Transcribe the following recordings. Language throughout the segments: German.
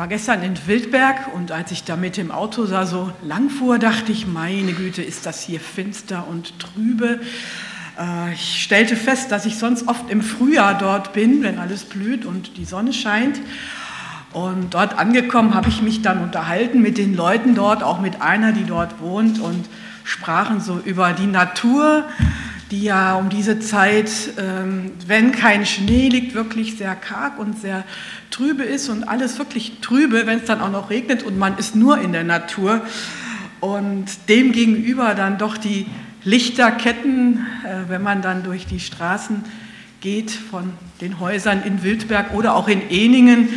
war gestern in Wildberg und als ich da mit dem Auto da so lang fuhr, dachte ich, meine Güte, ist das hier finster und trübe. Äh, ich stellte fest, dass ich sonst oft im Frühjahr dort bin, wenn alles blüht und die Sonne scheint. Und dort angekommen habe ich mich dann unterhalten mit den Leuten dort, auch mit einer, die dort wohnt und sprachen so über die Natur, die ja um diese Zeit, ähm, wenn kein Schnee liegt, wirklich sehr karg und sehr trübe ist und alles wirklich trübe, wenn es dann auch noch regnet und man ist nur in der Natur. Und demgegenüber dann doch die Lichterketten, äh, wenn man dann durch die Straßen geht von den Häusern in Wildberg oder auch in Eningen.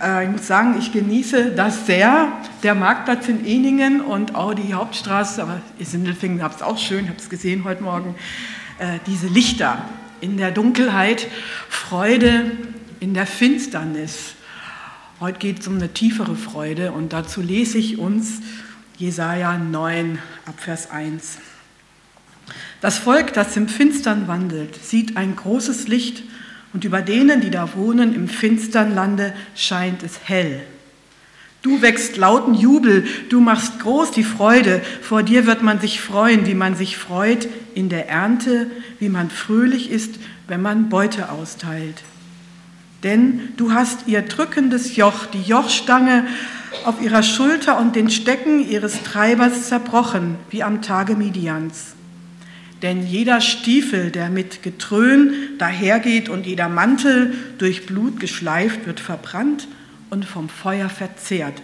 Äh, ich muss sagen, ich genieße das sehr. Der Marktplatz in Eningen und auch die Hauptstraße, aber in Sindelfingen habe es auch schön, habe es gesehen heute Morgen, äh, diese Lichter in der Dunkelheit, Freude in der Finsternis. Heute geht es um eine tiefere Freude und dazu lese ich uns Jesaja 9 ab Vers 1. Das Volk, das im Finstern wandelt, sieht ein großes Licht und über denen, die da wohnen im finstern Lande, scheint es hell. Du wächst lauten Jubel, du machst groß die Freude, vor dir wird man sich freuen, wie man sich freut in der Ernte, wie man fröhlich ist, wenn man Beute austeilt. Denn du hast ihr drückendes Joch, die Jochstange auf ihrer Schulter und den Stecken ihres Treibers zerbrochen, wie am Tage Midians. Denn jeder Stiefel, der mit Getrön dahergeht und jeder Mantel durch Blut geschleift, wird verbrannt und vom Feuer verzehrt.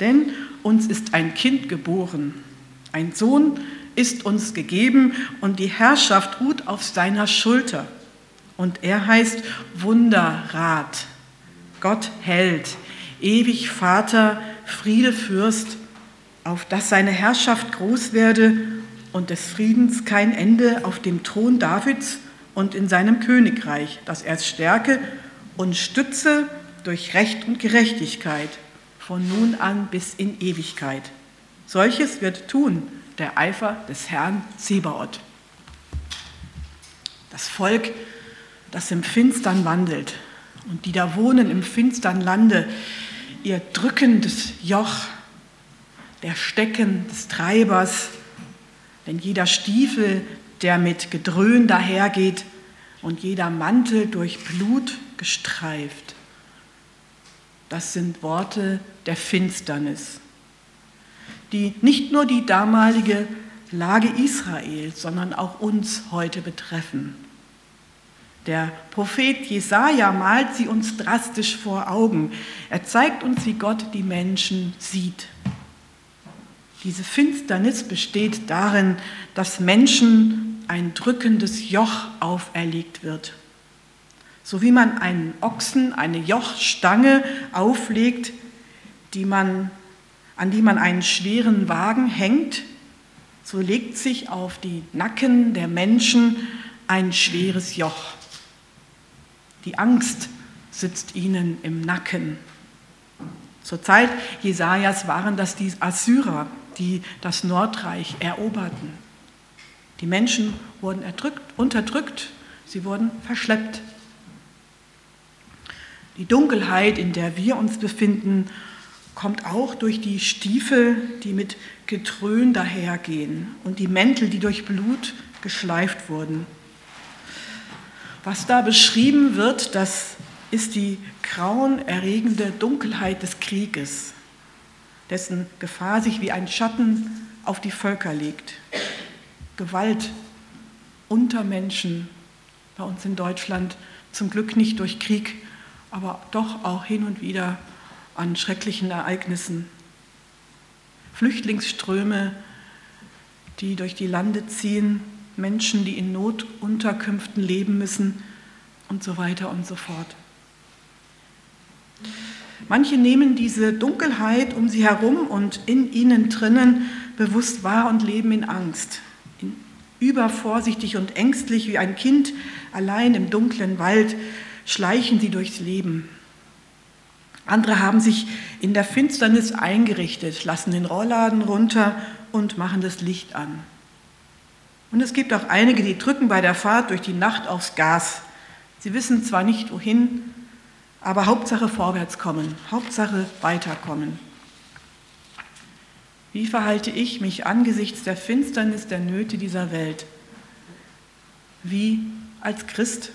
Denn uns ist ein Kind geboren, ein Sohn ist uns gegeben und die Herrschaft ruht auf seiner Schulter. Und er heißt Wunderrat, Gott hält, ewig Vater, Friede Fürst, auf dass seine Herrschaft groß werde und des Friedens kein Ende auf dem Thron Davids und in seinem Königreich, dass er stärke und stütze durch Recht und Gerechtigkeit von nun an bis in Ewigkeit. Solches wird tun der Eifer des Herrn Zebaoth. Das Volk, das im Finstern wandelt und die da wohnen im finstern Lande, ihr drückendes Joch, der Stecken des Treibers, denn jeder Stiefel, der mit Gedröhn dahergeht und jeder Mantel durch Blut gestreift, das sind Worte der Finsternis, die nicht nur die damalige Lage Israels, sondern auch uns heute betreffen. Der Prophet Jesaja malt sie uns drastisch vor Augen. Er zeigt uns, wie Gott die Menschen sieht. Diese Finsternis besteht darin, dass Menschen ein drückendes Joch auferlegt wird. So wie man einen Ochsen eine Jochstange auflegt, die man, an die man einen schweren Wagen hängt, so legt sich auf die Nacken der Menschen ein schweres Joch. Die Angst sitzt ihnen im Nacken. Zur Zeit Jesajas waren das die Assyrer, die das Nordreich eroberten. Die Menschen wurden erdrückt, unterdrückt, sie wurden verschleppt. Die Dunkelheit, in der wir uns befinden, kommt auch durch die Stiefel, die mit Getrön dahergehen und die Mäntel, die durch Blut geschleift wurden. Was da beschrieben wird, das ist die grauenerregende Dunkelheit des Krieges dessen Gefahr sich wie ein Schatten auf die Völker legt. Gewalt unter Menschen, bei uns in Deutschland zum Glück nicht durch Krieg, aber doch auch hin und wieder an schrecklichen Ereignissen. Flüchtlingsströme, die durch die Lande ziehen, Menschen, die in Notunterkünften leben müssen und so weiter und so fort. Manche nehmen diese Dunkelheit um sie herum und in ihnen drinnen bewusst wahr und leben in Angst, übervorsichtig und ängstlich wie ein Kind allein im dunklen Wald schleichen sie durchs Leben. Andere haben sich in der Finsternis eingerichtet, lassen den Rollladen runter und machen das Licht an. Und es gibt auch einige, die drücken bei der Fahrt durch die Nacht aufs Gas. Sie wissen zwar nicht wohin, Aber Hauptsache vorwärts kommen, Hauptsache weiterkommen. Wie verhalte ich mich angesichts der Finsternis der Nöte dieser Welt? Wie als Christ?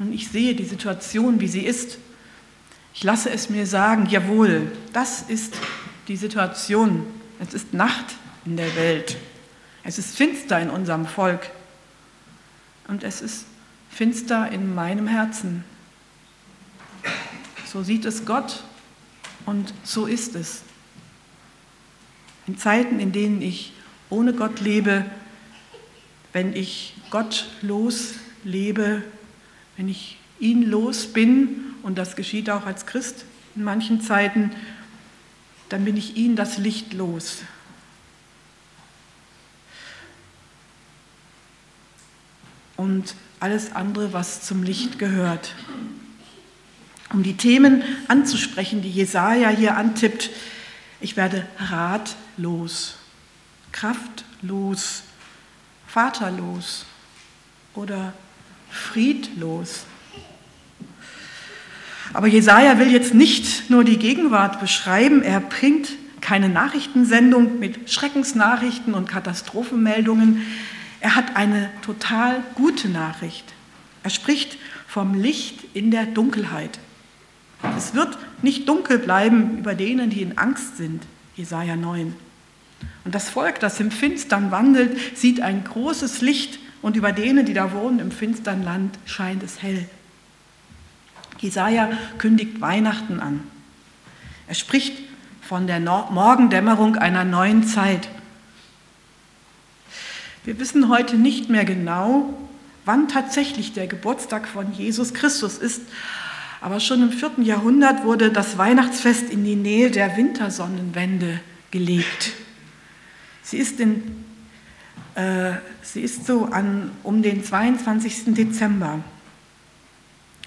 Und ich sehe die Situation, wie sie ist. Ich lasse es mir sagen, jawohl, das ist die Situation. Es ist Nacht in der Welt. Es ist finster in unserem Volk. Und es ist finster in meinem Herzen. So sieht es Gott und so ist es. In Zeiten, in denen ich ohne Gott lebe, wenn ich Gott los lebe, wenn ich ihn los bin, und das geschieht auch als Christ in manchen Zeiten, dann bin ich ihn das Licht los. Und alles andere, was zum Licht gehört. Um die Themen anzusprechen, die Jesaja hier antippt, ich werde ratlos, kraftlos, vaterlos oder friedlos. Aber Jesaja will jetzt nicht nur die Gegenwart beschreiben, er bringt keine Nachrichtensendung mit Schreckensnachrichten und Katastrophenmeldungen. Er hat eine total gute Nachricht. Er spricht vom Licht in der Dunkelheit. Es wird nicht dunkel bleiben über denen, die in Angst sind. Jesaja 9. Und das Volk, das im Finstern wandelt, sieht ein großes Licht und über denen, die da wohnen im finstern Land, scheint es hell. Jesaja kündigt Weihnachten an. Er spricht von der Morgendämmerung einer neuen Zeit. Wir wissen heute nicht mehr genau, wann tatsächlich der Geburtstag von Jesus Christus ist, aber schon im vierten Jahrhundert wurde das Weihnachtsfest in die Nähe der Wintersonnenwende gelegt. Sie ist, in, äh, sie ist so an, um den 22. Dezember.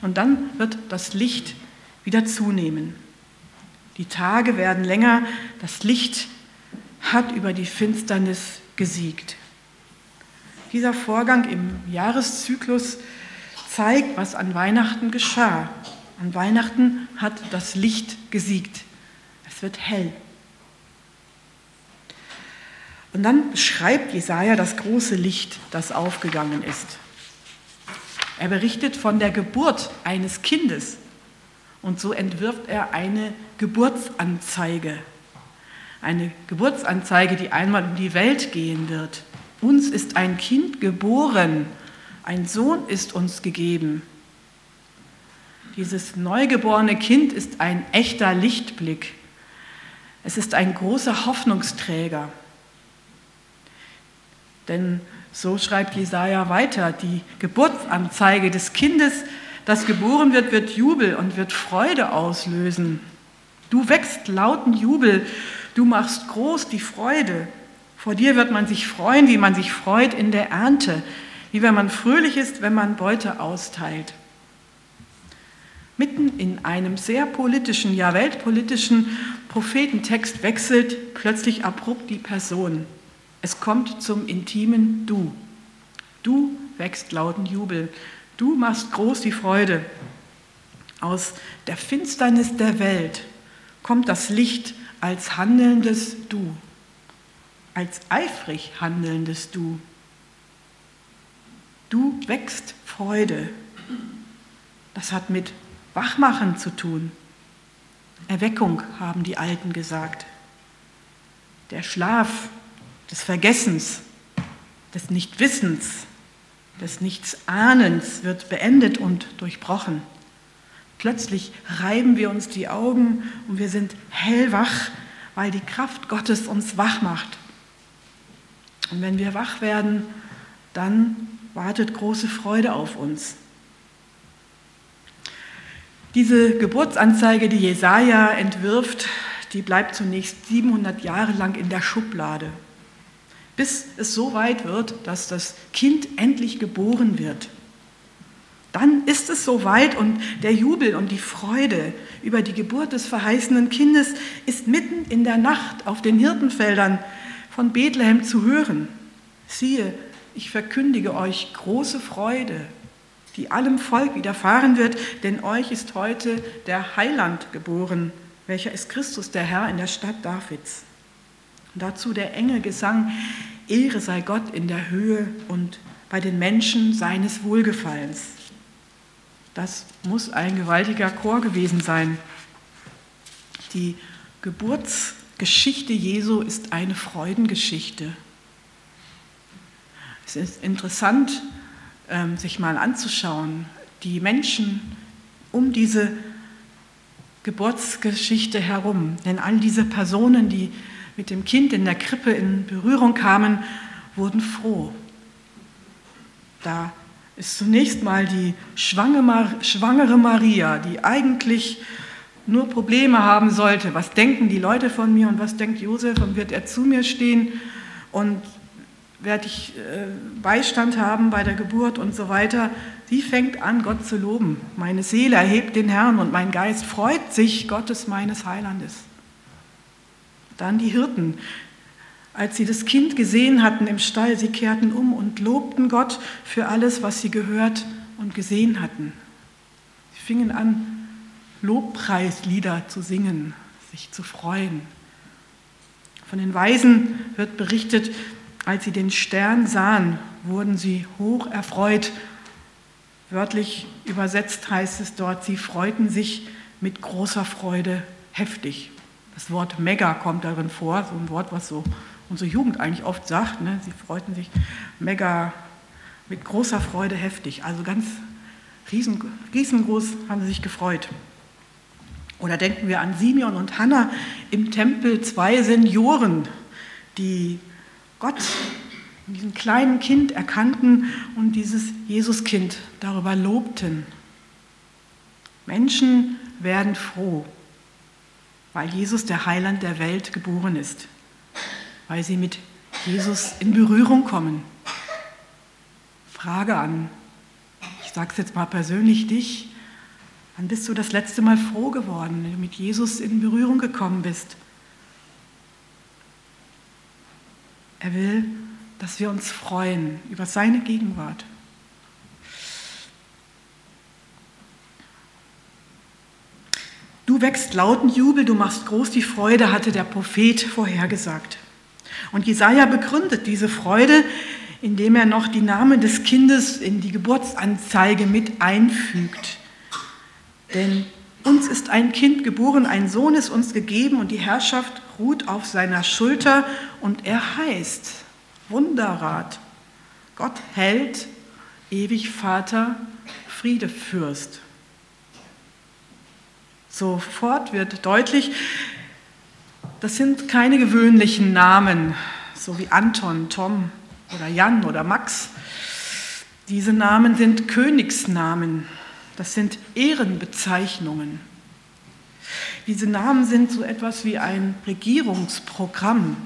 Und dann wird das Licht wieder zunehmen. Die Tage werden länger, das Licht hat über die Finsternis gesiegt. Dieser Vorgang im Jahreszyklus zeigt, was an Weihnachten geschah. An Weihnachten hat das Licht gesiegt. Es wird hell. Und dann beschreibt Jesaja das große Licht, das aufgegangen ist. Er berichtet von der Geburt eines Kindes und so entwirft er eine Geburtsanzeige. Eine Geburtsanzeige, die einmal um die Welt gehen wird. Uns ist ein Kind geboren, ein Sohn ist uns gegeben. Dieses neugeborene Kind ist ein echter Lichtblick. Es ist ein großer Hoffnungsträger. Denn so schreibt Jesaja weiter: Die Geburtsanzeige des Kindes, das geboren wird, wird Jubel und wird Freude auslösen. Du wächst lauten Jubel, du machst groß die Freude. Vor dir wird man sich freuen, wie man sich freut in der Ernte, wie wenn man fröhlich ist, wenn man Beute austeilt. Mitten in einem sehr politischen, ja weltpolitischen Prophetentext wechselt plötzlich abrupt die Person. Es kommt zum intimen Du. Du wächst lauten Jubel. Du machst groß die Freude. Aus der Finsternis der Welt kommt das Licht als handelndes Du, als eifrig handelndes Du. Du wächst Freude. Das hat mit Wachmachen zu tun. Erweckung, haben die Alten gesagt. Der Schlaf des Vergessens, des Nichtwissens, des Nichtsahnens wird beendet und durchbrochen. Plötzlich reiben wir uns die Augen und wir sind hellwach, weil die Kraft Gottes uns wach macht. Und wenn wir wach werden, dann wartet große Freude auf uns. Diese Geburtsanzeige, die Jesaja entwirft, die bleibt zunächst 700 Jahre lang in der Schublade bis es so weit wird, dass das Kind endlich geboren wird. Dann ist es so weit und der Jubel und die Freude über die Geburt des verheißenen Kindes ist mitten in der Nacht auf den Hirtenfeldern von Bethlehem zu hören. Siehe, ich verkündige euch große Freude, die allem Volk widerfahren wird, denn euch ist heute der Heiland geboren, welcher ist Christus, der Herr in der Stadt Davids. Und dazu der enge Gesang, Ehre sei Gott in der Höhe und bei den Menschen seines Wohlgefallens. Das muss ein gewaltiger Chor gewesen sein. Die Geburtsgeschichte Jesu ist eine Freudengeschichte. Es ist interessant, sich mal anzuschauen, die Menschen um diese Geburtsgeschichte herum. Denn all diese Personen, die mit dem Kind in der Krippe in Berührung kamen, wurden froh. Da ist zunächst mal die schwangere Maria, die eigentlich nur Probleme haben sollte. Was denken die Leute von mir und was denkt Josef und wird er zu mir stehen und werde ich äh, Beistand haben bei der Geburt und so weiter. Sie fängt an, Gott zu loben. Meine Seele erhebt den Herrn und mein Geist freut sich Gottes meines Heilandes. Dann die Hirten, als sie das Kind gesehen hatten im Stall, sie kehrten um und lobten Gott für alles, was sie gehört und gesehen hatten. Sie fingen an, Lobpreislieder zu singen, sich zu freuen. Von den Weisen wird berichtet, als sie den Stern sahen, wurden sie hoch erfreut. Wörtlich übersetzt heißt es dort, sie freuten sich mit großer Freude heftig. Das Wort mega kommt darin vor, so ein Wort, was so unsere Jugend eigentlich oft sagt. Ne? Sie freuten sich mega mit großer Freude heftig. Also ganz riesen, riesengroß haben sie sich gefreut. Oder denken wir an Simeon und Hannah im Tempel, zwei Senioren, die Gott in diesem kleinen Kind erkannten und dieses Jesuskind darüber lobten. Menschen werden froh, weil Jesus der Heiland der Welt geboren ist, weil sie mit Jesus in Berührung kommen. Frage an, ich sage es jetzt mal persönlich dich, wann bist du das letzte Mal froh geworden, wenn du mit Jesus in Berührung gekommen bist? Er will, dass wir uns freuen über seine Gegenwart. Du wächst lauten Jubel, du machst groß die Freude, hatte der Prophet vorhergesagt. Und Jesaja begründet diese Freude, indem er noch die Namen des Kindes in die Geburtsanzeige mit einfügt. Denn uns ist ein Kind geboren, ein Sohn ist uns gegeben und die Herrschaft ruht auf seiner Schulter und er heißt Wunderrat, Gott hält, ewig Vater, Friedefürst. Sofort wird deutlich, das sind keine gewöhnlichen Namen, so wie Anton, Tom oder Jan oder Max. Diese Namen sind Königsnamen. Das sind Ehrenbezeichnungen. Diese Namen sind so etwas wie ein Regierungsprogramm.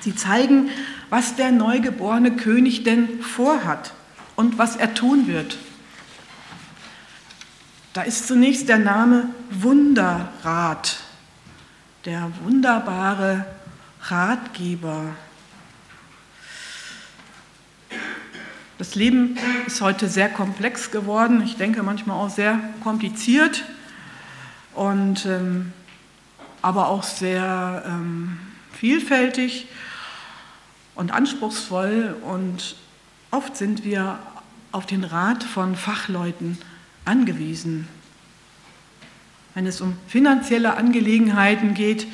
Sie zeigen, was der neugeborene König denn vorhat und was er tun wird. Da ist zunächst der Name Wunderrat, der wunderbare Ratgeber. Das Leben ist heute sehr komplex geworden, ich denke manchmal auch sehr kompliziert, und, ähm, aber auch sehr ähm, vielfältig und anspruchsvoll. Und oft sind wir auf den Rat von Fachleuten angewiesen. Wenn es um finanzielle Angelegenheiten geht,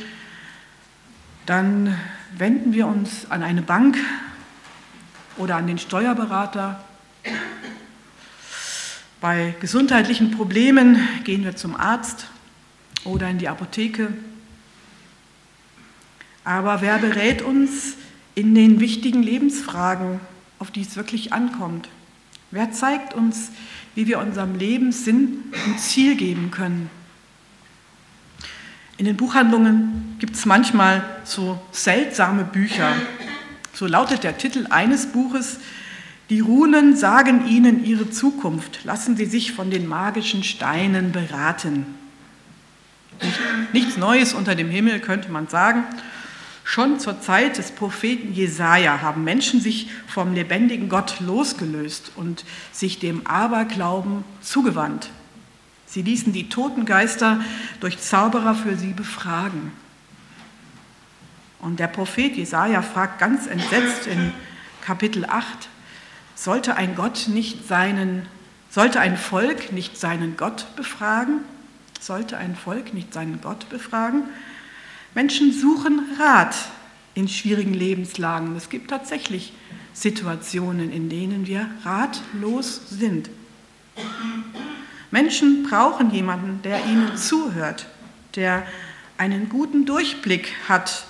dann wenden wir uns an eine Bank oder an den Steuerberater. Bei gesundheitlichen Problemen gehen wir zum Arzt oder in die Apotheke. Aber wer berät uns in den wichtigen Lebensfragen, auf die es wirklich ankommt? Wer zeigt uns, wie wir unserem Leben Sinn und Ziel geben können? In den Buchhandlungen gibt es manchmal so seltsame Bücher. So lautet der Titel eines Buches, Die Runen sagen Ihnen Ihre Zukunft, lassen Sie sich von den magischen Steinen beraten. Nichts Neues unter dem Himmel, könnte man sagen. Schon zur Zeit des Propheten Jesaja haben Menschen sich vom lebendigen Gott losgelöst und sich dem Aberglauben zugewandt. Sie ließen die toten Geister durch Zauberer für sie befragen. Und der Prophet Jesaja fragt ganz entsetzt in Kapitel 8, sollte ein Gott nicht seinen, sollte ein Volk nicht seinen Gott befragen? Sollte ein Volk nicht seinen Gott befragen? Menschen suchen Rat in schwierigen Lebenslagen. Es gibt tatsächlich Situationen, in denen wir ratlos sind. Menschen brauchen jemanden, der ihnen zuhört, der einen guten Durchblick hat,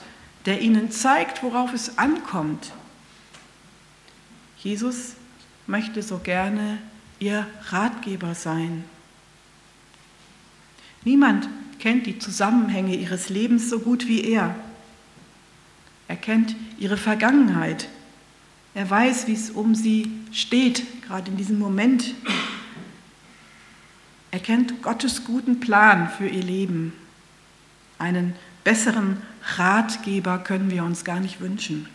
der ihnen zeigt, worauf es ankommt. Jesus möchte so gerne ihr Ratgeber sein. Niemand kennt die Zusammenhänge ihres Lebens so gut wie er. Er kennt ihre Vergangenheit. Er weiß, wie es um sie steht, gerade in diesem Moment. Er kennt Gottes guten Plan für ihr Leben. Einen besseren Ratgeber können wir uns gar nicht wünschen.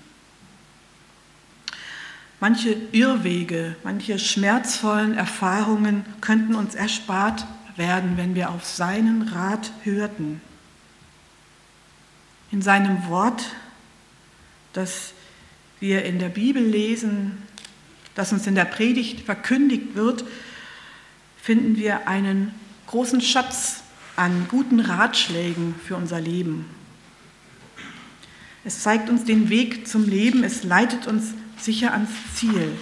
Manche Irrwege, manche schmerzvollen Erfahrungen könnten uns erspart werden, wenn wir auf seinen Rat hörten. In seinem Wort, das wir in der Bibel lesen, das uns in der Predigt verkündigt wird, finden wir einen großen Schatz an guten Ratschlägen für unser Leben. Es zeigt uns den Weg zum Leben, es leitet uns sicher ans Ziel.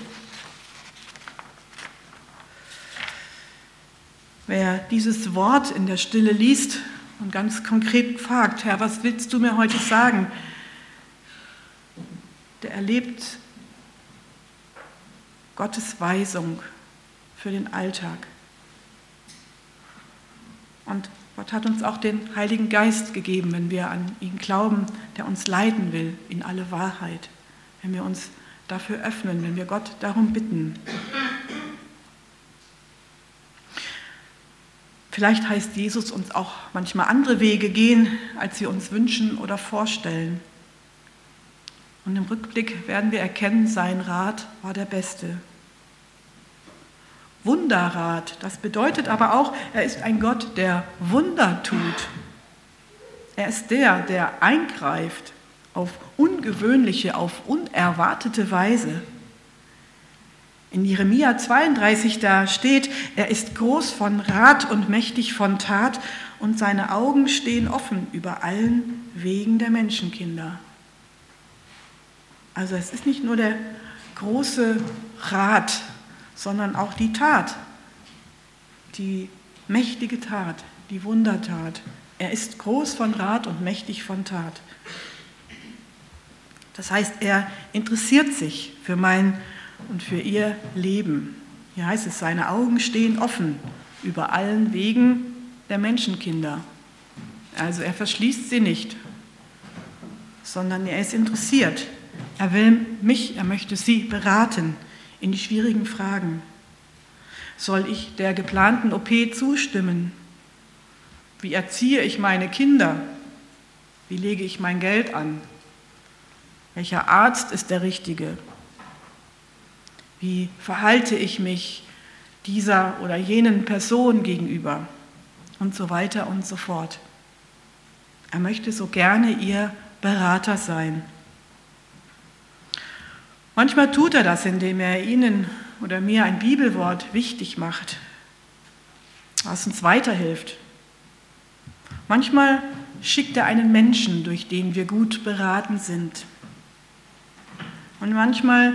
Wer dieses Wort in der Stille liest und ganz konkret fragt, Herr, was willst du mir heute sagen, der erlebt Gottes Weisung für den Alltag. Und Gott hat uns auch den Heiligen Geist gegeben, wenn wir an ihn glauben, der uns leiten will in alle Wahrheit, wenn wir uns dafür öffnen, wenn wir Gott darum bitten. Vielleicht heißt Jesus uns auch manchmal andere Wege gehen, als wir uns wünschen oder vorstellen. Und im Rückblick werden wir erkennen, sein Rat war der beste. Wunderrat, das bedeutet aber auch, er ist ein Gott, der Wunder tut. Er ist der, der eingreift auf ungewöhnliche, auf unerwartete Weise. In Jeremia 32, da steht, er ist groß von Rat und mächtig von Tat und seine Augen stehen offen über allen Wegen der Menschenkinder. Also es ist nicht nur der große Rat, sondern auch die Tat, die mächtige Tat, die Wundertat. Er ist groß von Rat und mächtig von Tat. Das heißt, er interessiert sich für mein und für ihr Leben. Hier heißt es, seine Augen stehen offen über allen Wegen der Menschenkinder. Also er verschließt sie nicht, sondern er ist interessiert. Er will mich, er möchte sie beraten in die schwierigen Fragen. Soll ich der geplanten OP zustimmen? Wie erziehe ich meine Kinder? Wie lege ich mein Geld an? Welcher Arzt ist der richtige? Wie verhalte ich mich dieser oder jenen Person gegenüber? Und so weiter und so fort. Er möchte so gerne ihr Berater sein. Manchmal tut er das, indem er Ihnen oder mir ein Bibelwort wichtig macht, was uns weiterhilft. Manchmal schickt er einen Menschen, durch den wir gut beraten sind. Und manchmal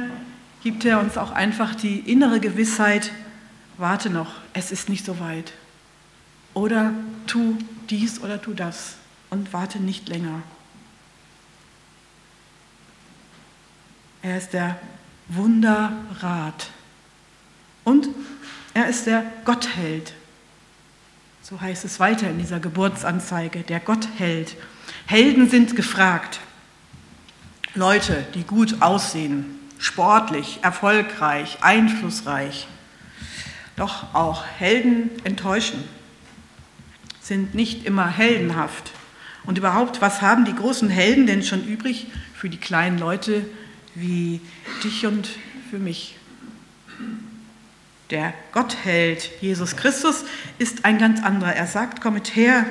gibt er uns auch einfach die innere Gewissheit, warte noch, es ist nicht so weit. Oder tu dies oder tu das und warte nicht länger. Er ist der Wunderrat. Und er ist der Gottheld. So heißt es weiter in dieser Geburtsanzeige, der Gottheld. Helden sind gefragt. Leute, die gut aussehen, sportlich, erfolgreich, einflussreich. Doch auch Helden enttäuschen, sind nicht immer heldenhaft, Und überhaupt, was haben die großen Helden denn schon übrig für die kleinen Leute wie dich und für mich? Der Gottheld Jesus Christus ist ein ganz anderer. Er sagt, kommet her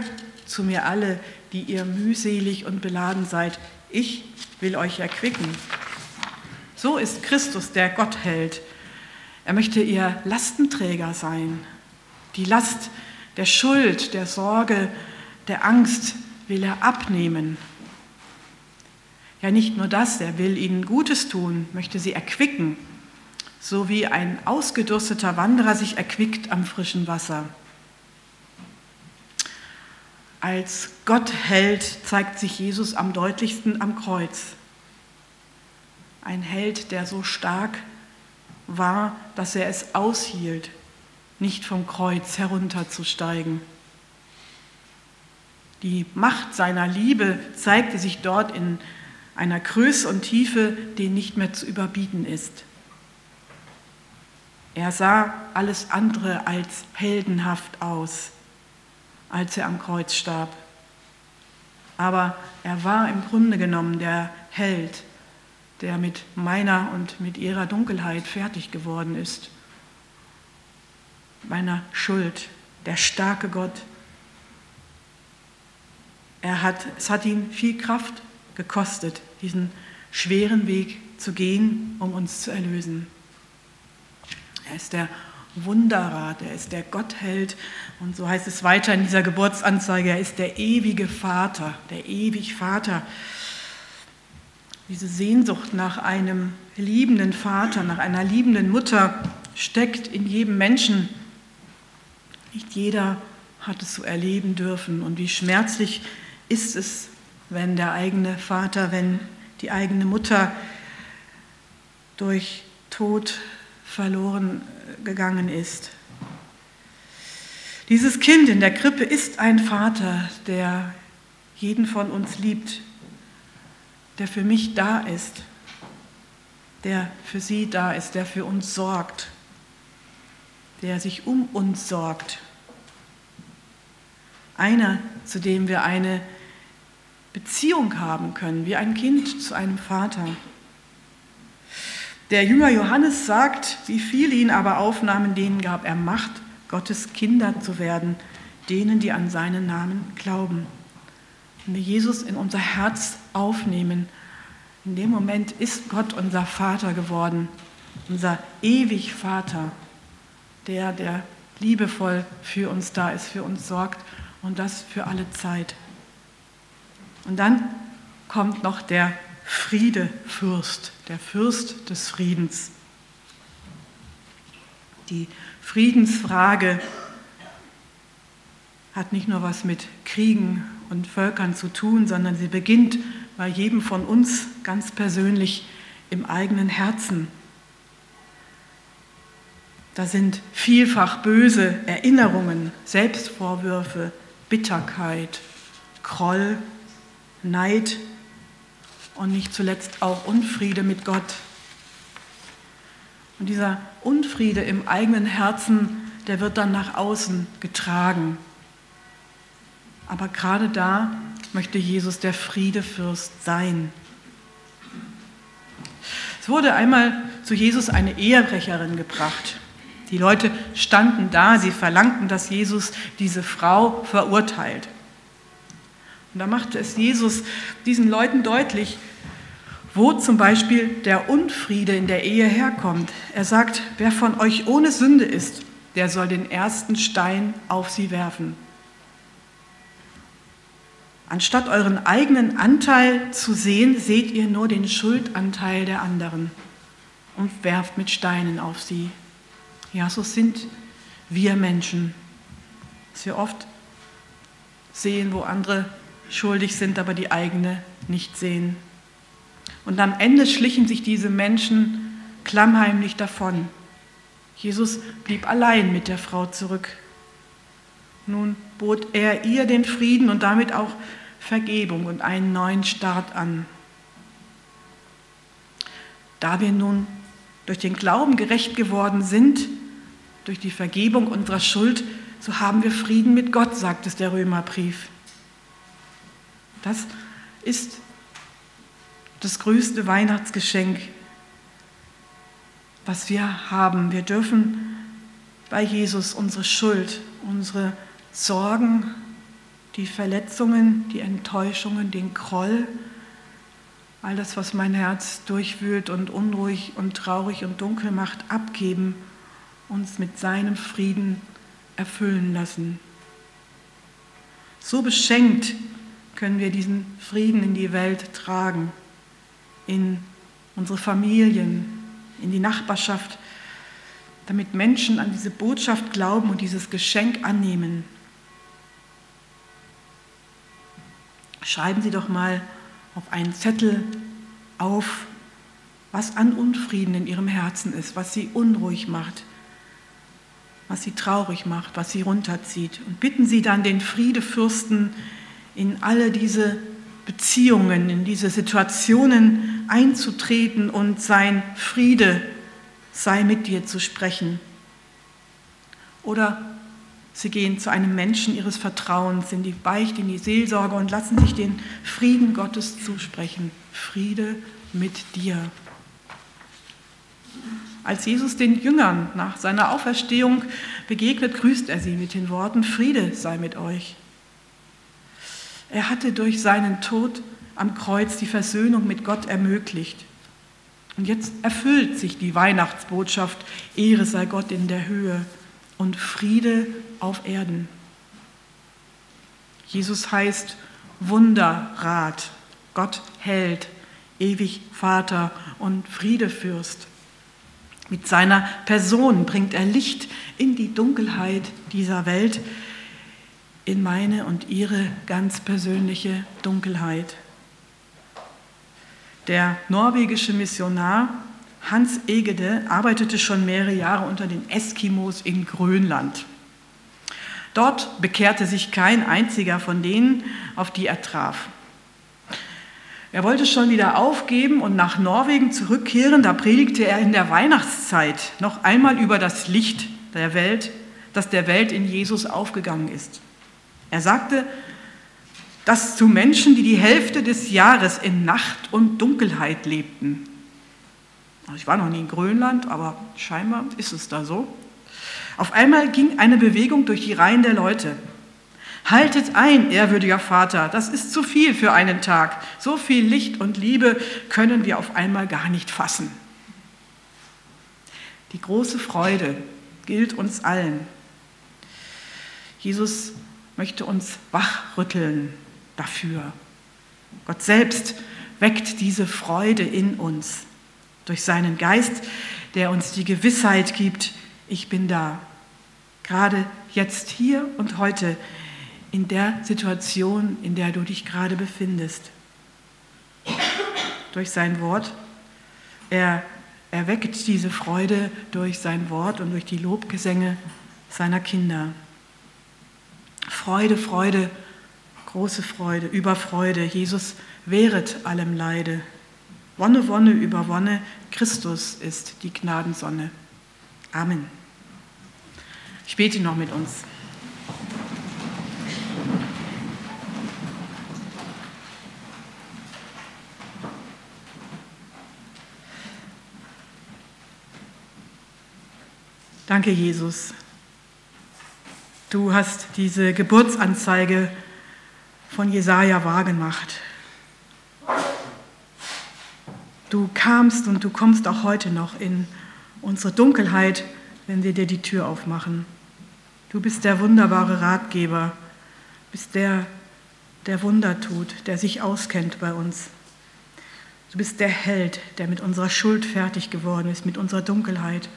zu mir alle, die ihr mühselig und beladen seid. Ich will euch erquicken. So ist Christus der Gottheld. Er möchte ihr Lastenträger sein. Die Last der Schuld, der Sorge, der Angst will er abnehmen. Ja, nicht nur das, er will ihnen Gutes tun, möchte sie erquicken, so wie ein ausgedursteter Wanderer sich erquickt am frischen Wasser. Als Gottheld zeigt sich Jesus am deutlichsten am Kreuz. Ein Held, der so stark war, dass er es aushielt, nicht vom Kreuz herunterzusteigen. Die Macht seiner Liebe zeigte sich dort in einer Größe und Tiefe, die nicht mehr zu überbieten ist. Er sah alles andere als heldenhaft aus, als er am Kreuz starb. Aber er war im Grunde genommen der Held, der mit meiner und mit ihrer Dunkelheit fertig geworden ist meiner Schuld, der starke Gott. Er hat, es hat ihn viel Kraft gekostet, diesen schweren Weg zu gehen, um uns zu erlösen. Er ist der Wunderrat, er ist der Gottheld und so heißt es weiter in dieser Geburtsanzeige, er ist der ewige Vater, der ewig Vater. Diese Sehnsucht nach einem liebenden Vater, nach einer liebenden Mutter steckt in jedem Menschen nicht jeder hat es so erleben dürfen. Und wie schmerzlich ist es, wenn der eigene Vater, wenn die eigene Mutter durch Tod verloren gegangen ist. Dieses Kind in der Krippe ist ein Vater, der jeden von uns liebt, der für mich da ist, der für sie da ist, der für uns sorgt der sich um uns sorgt. Einer, zu dem wir eine Beziehung haben können, wie ein Kind zu einem Vater. Der Jünger Johannes sagt, wie viele ihn aber aufnahmen, denen gab er Macht, Gottes Kinder zu werden, denen, die an seinen Namen glauben. Wenn wir Jesus in unser Herz aufnehmen, in dem Moment ist Gott unser Vater geworden, unser ewig Vater der, der liebevoll für uns da ist, für uns sorgt und das für alle Zeit. Und dann kommt noch der Friedefürst, der Fürst des Friedens. Die Friedensfrage hat nicht nur was mit Kriegen und Völkern zu tun, sondern sie beginnt bei jedem von uns ganz persönlich im eigenen Herzen. Da sind vielfach böse Erinnerungen, Selbstvorwürfe, Bitterkeit, Groll, Neid und nicht zuletzt auch Unfriede mit Gott. Und dieser Unfriede im eigenen Herzen, der wird dann nach außen getragen. Aber gerade da möchte Jesus der Friedefürst sein. Es wurde einmal zu Jesus eine Ehebrecherin gebracht. Die Leute standen da, sie verlangten, dass Jesus diese Frau verurteilt. Und da machte es Jesus diesen Leuten deutlich, wo zum Beispiel der Unfriede in der Ehe herkommt. Er sagt, wer von euch ohne Sünde ist, der soll den ersten Stein auf sie werfen. Anstatt euren eigenen Anteil zu sehen, seht ihr nur den Schuldanteil der anderen und werft mit Steinen auf sie. Ja, so sind wir Menschen, dass wir oft sehen, wo andere schuldig sind, aber die eigene nicht sehen. Und am Ende schlichen sich diese Menschen klammheimlich davon. Jesus blieb allein mit der Frau zurück. Nun bot er ihr den Frieden und damit auch Vergebung und einen neuen Start an. Da wir nun durch den Glauben gerecht geworden sind, durch die Vergebung unserer Schuld, so haben wir Frieden mit Gott, sagt es der Römerbrief. Das ist das größte Weihnachtsgeschenk, was wir haben. Wir dürfen bei Jesus unsere Schuld, unsere Sorgen, die Verletzungen, die Enttäuschungen, den Groll, all das, was mein Herz durchwühlt und unruhig und traurig und dunkel macht, abgeben, uns mit seinem Frieden erfüllen lassen. So beschenkt können wir diesen Frieden in die Welt tragen, in unsere Familien, in die Nachbarschaft, damit Menschen an diese Botschaft glauben und dieses Geschenk annehmen. Schreiben Sie doch mal auf einen Zettel auf, was an Unfrieden in Ihrem Herzen ist, was Sie unruhig macht, was Sie traurig macht, was Sie runterzieht. Und bitten Sie dann den Friedefürsten in alle diese Beziehungen, in diese Situationen einzutreten und sein Friede sei mit dir zu sprechen. Oder sie gehen zu einem Menschen ihres Vertrauens in die Beichte, in die Seelsorge und lassen sich den Frieden Gottes zusprechen. Friede mit dir. Als Jesus den Jüngern nach seiner Auferstehung begegnet, grüßt er sie mit den Worten, Friede sei mit euch. Er hatte durch seinen Tod am Kreuz die Versöhnung mit Gott ermöglicht. Und jetzt erfüllt sich die Weihnachtsbotschaft, Ehre sei Gott in der Höhe und Friede auf Erden. Jesus heißt Wunderrat, Gott hält, ewig Vater und Friedefürst. Mit seiner Person bringt er Licht in die Dunkelheit dieser Welt, in meine und ihre ganz persönliche Dunkelheit. Der norwegische Missionar Hans Egede arbeitete schon mehrere Jahre unter den Eskimos in Grönland. Dort bekehrte sich kein einziger von denen, auf die er traf. Er wollte schon wieder aufgeben und nach Norwegen zurückkehren. Da predigte er in der Weihnachtszeit noch einmal über das Licht der Welt, das der Welt in Jesus aufgegangen ist. Er sagte, dass zu Menschen, die die Hälfte des Jahres in Nacht und Dunkelheit lebten. Also ich war noch nie in Grönland, aber scheinbar ist es da so. Auf einmal ging eine Bewegung durch die Reihen der Leute. Haltet ein, ehrwürdiger Vater, das ist zu viel für einen Tag. So viel Licht und Liebe können wir auf einmal gar nicht fassen. Die große Freude gilt uns allen. Jesus möchte uns wachrütteln, dafür. Gott selbst weckt diese Freude in uns durch seinen Geist, der uns die Gewissheit gibt, ich bin da. Gerade jetzt, hier und heute, in der Situation, in der du dich gerade befindest. Durch sein Wort. Er erweckt diese Freude durch sein Wort und durch die Lobgesänge seiner Kinder. Freude, Freude, große Freude, über Freude. Jesus wehret allem Leide. Wonne, Wonne über Wonne, Christus ist die Gnadensonne. Amen. Ich bete noch mit uns. Danke, Jesus. Du hast diese Geburtsanzeige von Jesaja wahrgemacht. Du kamst und du kommst auch heute noch in unsere Dunkelheit, wenn wir dir die Tür aufmachen. Du bist der wunderbare Ratgeber, bist der, der Wunder tut, der sich auskennt bei uns. Du bist der Held, der mit unserer Schuld fertig geworden ist, mit unserer Dunkelheit.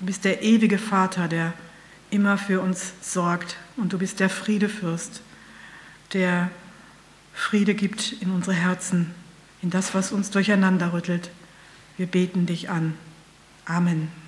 Du bist der ewige Vater, der immer für uns sorgt. Und du bist der Friedefürst, der Friede gibt in unsere Herzen, in das, was uns durcheinander rüttelt. Wir beten dich an. Amen.